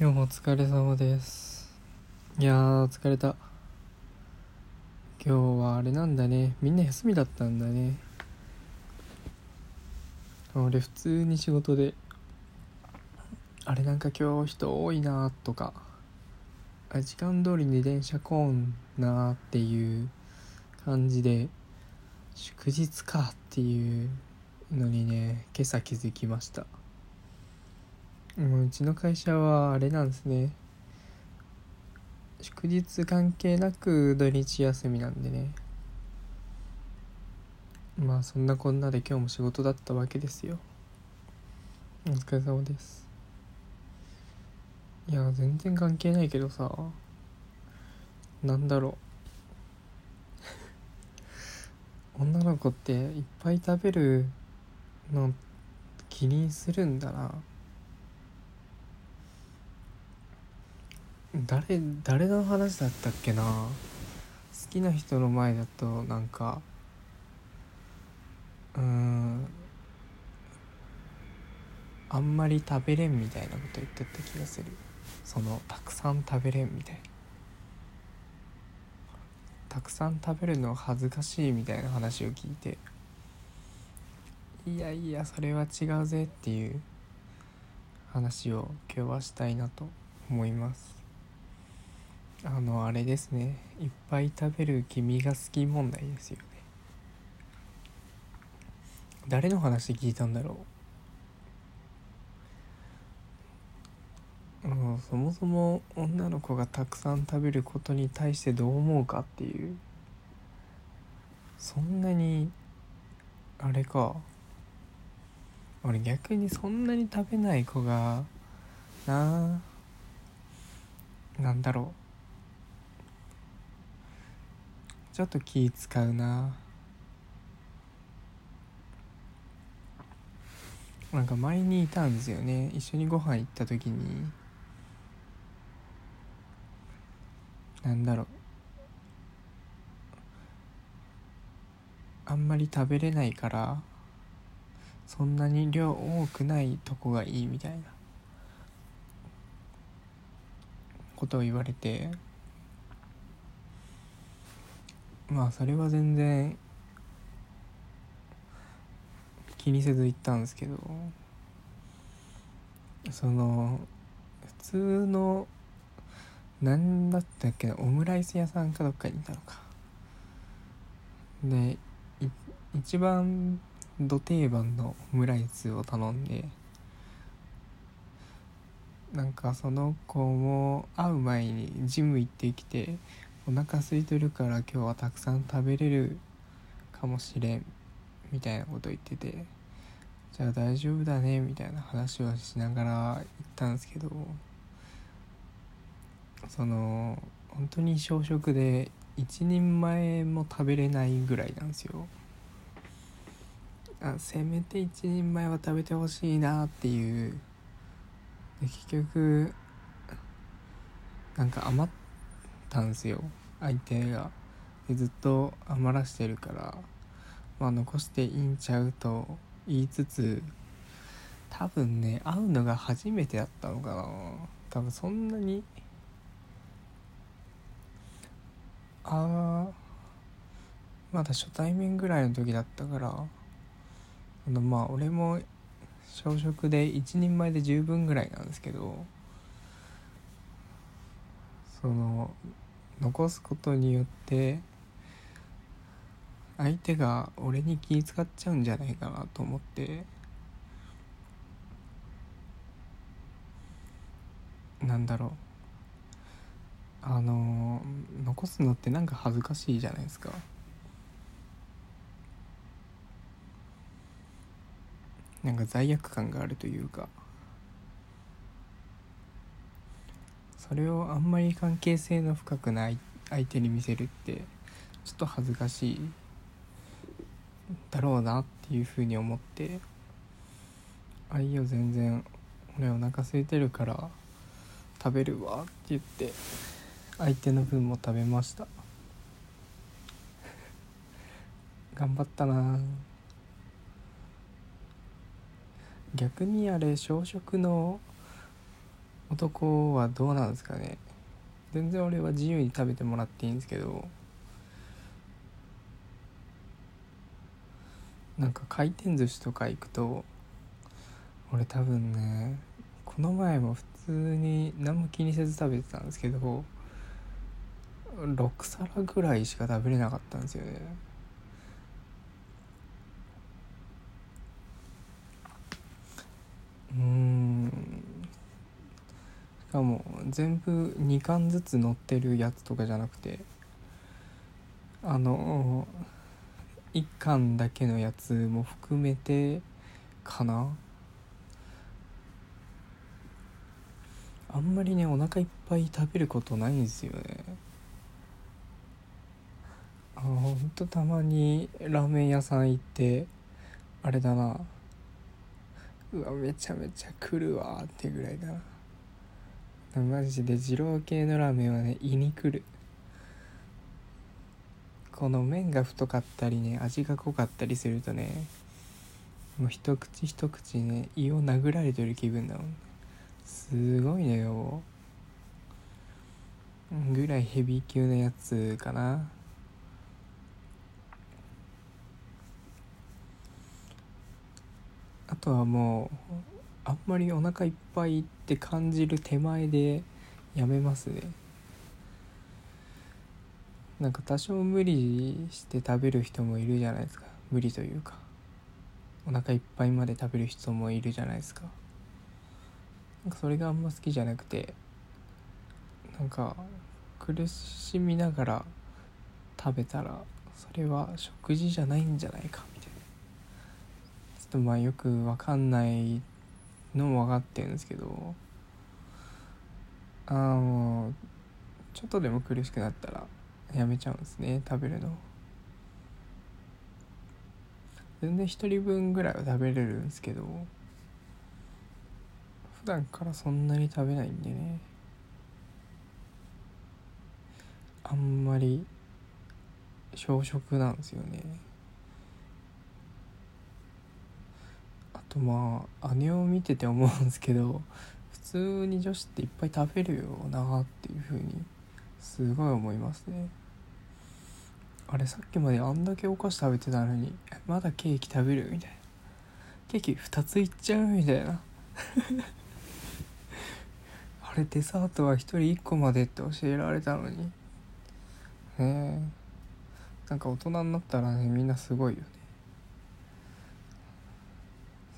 今日もお疲れ様です。いやー疲れた。今日はあれなんだね。みんな休みだったんだね。俺普通に仕事であれなんか今日人多いなとかあ時間通りに電車来んなっていう感じで祝日かっていうのにね今朝気づきました。もううちの会社はあれなんですね。祝日関係なく土日休みなんでね。まあそんなこんなで今日も仕事だったわけですよ。お疲れ様です。いや全然関係ないけどさ。なんだろう。女の子っていっぱい食べるの気にするんだな。誰誰の話だったっけな？好きな人の前だとなんかうんあんまり食べれんみたいなこと言ってた気がする。そのたくさん食べれんみたいな。たくさん食べるの恥ずかしいみたいな話を聞いていやいやそれは違うぜっていう話を今日はしたいなと思います。あのあれですね。いっぱい食べる君が好き問題ですよね。誰の話聞いたんだろう？うんそもそも女の子がたくさん食べることに対してどう思うかっていう。そんなにあれか。俺逆にそんなに食べない子がなあなんだろうちょっと気使うな。なんか前にいたんですよね。一緒にご飯行った時に。なんだろう。あんまり食べれないからそんなに量多くないとこがいいみたいなことを言われて。まあそれは全然気にせず行ったんですけどその普通の何だったっけオムライス屋さんかどっかにいたのか。で一番ど定番のオムライスを頼んでなんかその子も会う前にジム行ってきてお腹空いてるから今日はたくさん食べれるかもしれんみたいなこと言っててじゃあ大丈夫だねみたいな話をしながら行ったんですけどその本当に小食で一人前も食べれないぐらいなんですよ。あせめて一人前は食べてほしいなっていう。で結局なんか余ったんですよ。相手がでずっと余らしてるからまあ残していいんちゃうと言いつつ多分ね会うのが初めてだったのかな。多分そんなにああまだ初対面ぐらいの時だったからあのまあ俺も小食で一人前で十分ぐらいなんですけどその残すことによって相手が俺に気使っちゃうんじゃないかなと思って。なんだろう。あの残すのってなんか恥ずかしいじゃないですか。なんか罪悪感があるというか。それをあんまり関係性の深くない相手に見せるってちょっと恥ずかしいだろうなっていうふうに思って「あいいよ全然俺お腹空いてるから食べるわ」って言って相手の分も食べました。頑張ったな。逆にあれ小食の男はどうなんですかね。全然俺は自由に食べてもらっていいんですけどなんか回転寿司とか行くと俺多分ねこの前も普通に何も気にせず食べてたんですけど6皿ぐらいしか食べれなかったんですよね。うん。かも全部2貫ずつ乗ってるやつとかじゃなくてあの1貫だけのやつも含めてかな。あんまりねお腹いっぱい食べることないんですよね。あほんとたまにラーメン屋さん行ってあれだな。うわめちゃめちゃ来るわってぐらいだな。マジで二郎系のラーメンはね胃に来る。この麺が太かったりね味が濃かったりするとねもう一口一口ね胃を殴られてる気分だもんすごいねよ。ぐらいヘビー級のやつかな。あとはもうあんまりお腹いっぱいって感じる手前でやめますね。なんか多少無理して食べる人もいるじゃないですか。無理というか。お腹いっぱいまで食べる人もいるじゃないですか。なんかそれがあんま好きじゃなくてなんか苦しみながら食べたらそれは食事じゃないんじゃないかみたいな。ちょっとまあよく分かんないのも分かってるんですけどああもうちょっとでも苦しくなったらやめちゃうんですね食べるの。全然1人分ぐらいは食べれるんですけど普段からそんなに食べないんでね。あんまり小食なんですよね。とまあ姉を見てて思うんですけど普通に女子っていっぱい食べるよなっていうふうにすごい思いますね。あれさっきまであんだけお菓子食べてたのにまだケーキ食べるみたいな。ケーキ2ついっちゃうみたいな。あれデザートは1人1個までって教えられたのに。ねえ。なんか大人になったらねみんなすごいよね。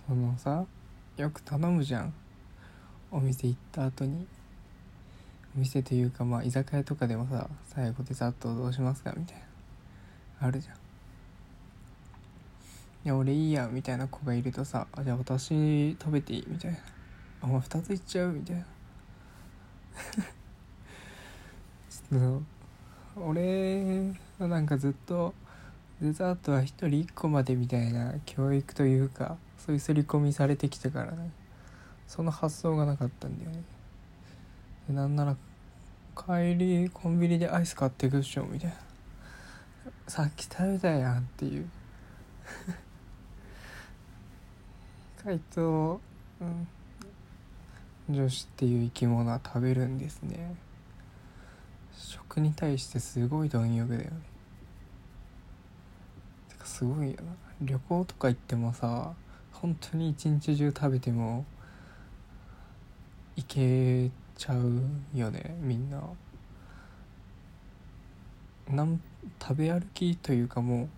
そのさよく頼むじゃん。お店行った後に。お店というかまあ居酒屋とかでもさ最後デザートどうしますかみたいな。あるじゃん。いや俺いいやみたいな子がいるとさじゃあ私食べていいみたいな。お前2ついっちゃう？みたいな。ちょっと俺はなんかずっとデザートは1人1個までみたいな教育というかそういう刷り込みされてきたからね。その発想がなかったんだよね。でなんなら帰りコンビニでアイス買ってくっしょみたいな。さっき食べたやんっていう。回答、うん、女子っていう生き物は食べるんですね。食に対してすごい貪欲だよね。てかすごいよな。旅行とか行ってもさ本当に一日中食べてもいけちゃうよねみんな。なん食べ歩きというかも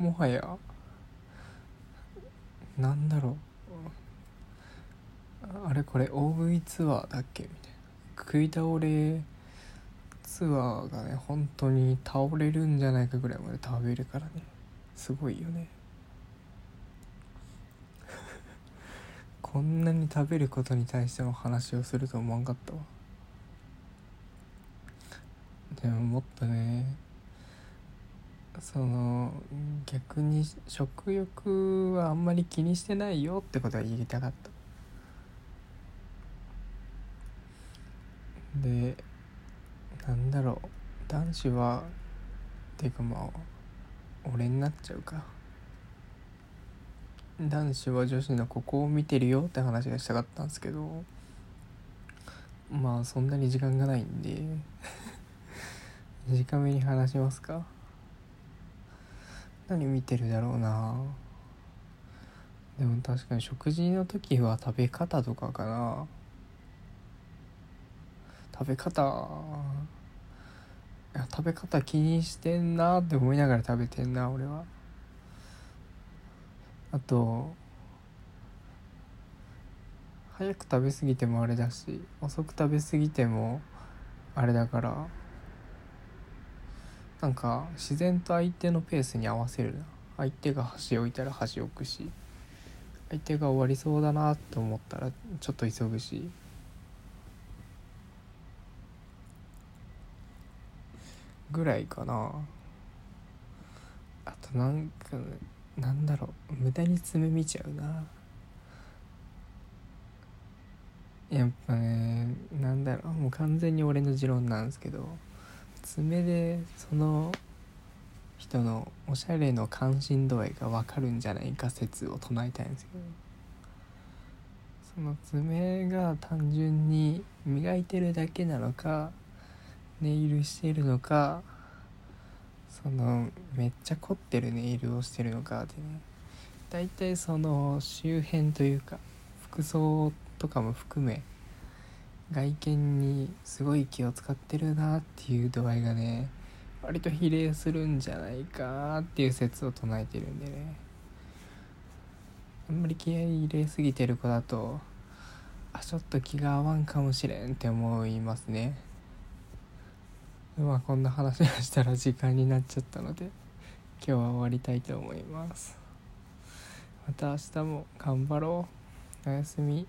うもはやなんだろう。あれこれ大食いツアーだっけ？みたいな食い倒れツアーがね本当に倒れるんじゃないかぐらいまで食べるからね。すごいよね。こんなに食べることに対しての話をすると思わんかったわ。でももっとねその逆に食欲はあんまり気にしてないよってことは言いたかった。でなんだろう。男子はっていうかまあ俺になっちゃうか。男子は女子のここを見てるよって話がしたかったんですけどまあそんなに時間がないんで短めに話しますか。何見てるだろうな。でも確かに食事の時は食べ方とかかな。食べ方。いや食べ方気にしてんなって思いながら食べてんな俺は。あと早く食べ過ぎてもあれだし遅く食べ過ぎてもあれだからなんか自然と相手のペースに合わせるな。相手が箸置いたら箸置くし相手が終わりそうだなと思ったらちょっと急ぐし。ぐらいかな。あとなんかなんだろう無駄に爪見ちゃうな。やっぱねなんだろうもう完全に俺の持論なんですけど爪でその人のおしゃれの関心度合いが分かるんじゃないか説を唱えたいんですけどその爪が単純に磨いてるだけなのかネイルしてるのかそのめっちゃ凝ってるネイルをしてるのかってね。大体その周辺というか服装とかも含め外見にすごい気を使ってるなっていう度合いがね割と比例するんじゃないかっていう説を唱えてるんでね。あんまり気合い入れすぎてる子だとあちょっと気が合わんかもしれんって思いますね。まあこんな話をしたら時間になっちゃったので今日は終わりたいと思います。また明日も頑張ろう。おやすみ。